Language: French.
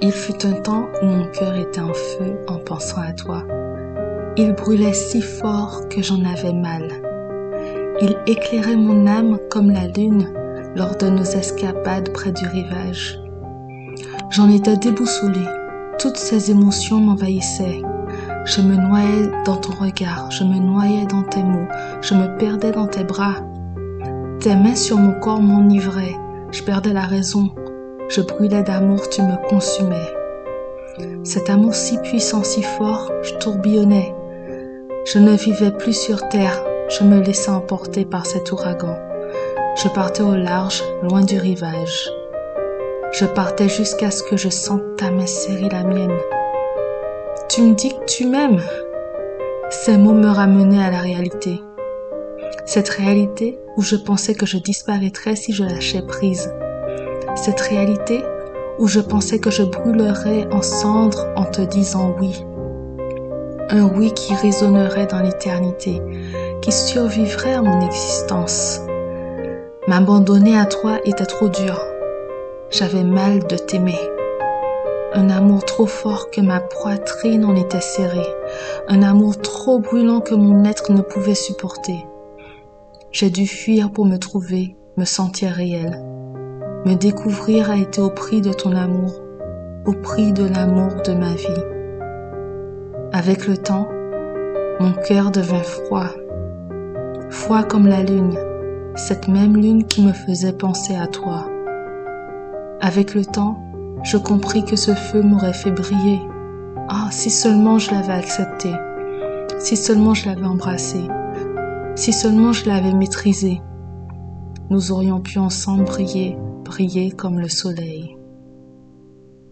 Il fut un temps où mon cœur était en feu en pensant à toi. Il brûlait si fort que j'en avais mal. Il éclairait mon âme comme la lune lors de nos escapades près du rivage. J'en étais déboussolée. Toutes ces émotions m'envahissaient. Je me noyais dans ton regard, je me noyais dans tes mots, je me perdais dans tes bras. Tes mains sur mon corps m'enivraient, je perdais la raison, je brûlais d'amour, tu me consumais. Cet amour si puissant, si fort, je tourbillonnais. Je ne vivais plus sur terre, je me laissais emporter par cet ouragan. Je partais au large, loin du rivage. Je partais jusqu'à ce que je sente ta main serrer la mienne. Tu me dis que tu m'aimes. Ces mots me ramenaient à la réalité. Cette réalité où je pensais que je disparaîtrais si je lâchais prise. Cette réalité où je pensais que je brûlerais en cendres en te disant oui. Un oui qui résonnerait dans l'éternité, qui survivrait à mon existence. M'abandonner à toi était trop dur. J'avais mal de t'aimer. Un amour trop fort que ma poitrine en était serrée. Un amour trop brûlant que mon être ne pouvait supporter. J'ai dû fuir pour me trouver, me sentir réel. Me découvrir a été au prix de ton amour, au prix de l'amour de ma vie. Avec le temps, mon cœur devint froid, froid comme la lune, cette même lune qui me faisait penser à toi. Avec le temps, je compris que ce feu m'aurait fait briller. Ah, si seulement je l'avais accepté, si seulement je l'avais embrassé, si seulement je l'avais maîtrisé, nous aurions pu ensemble briller, briller comme le soleil.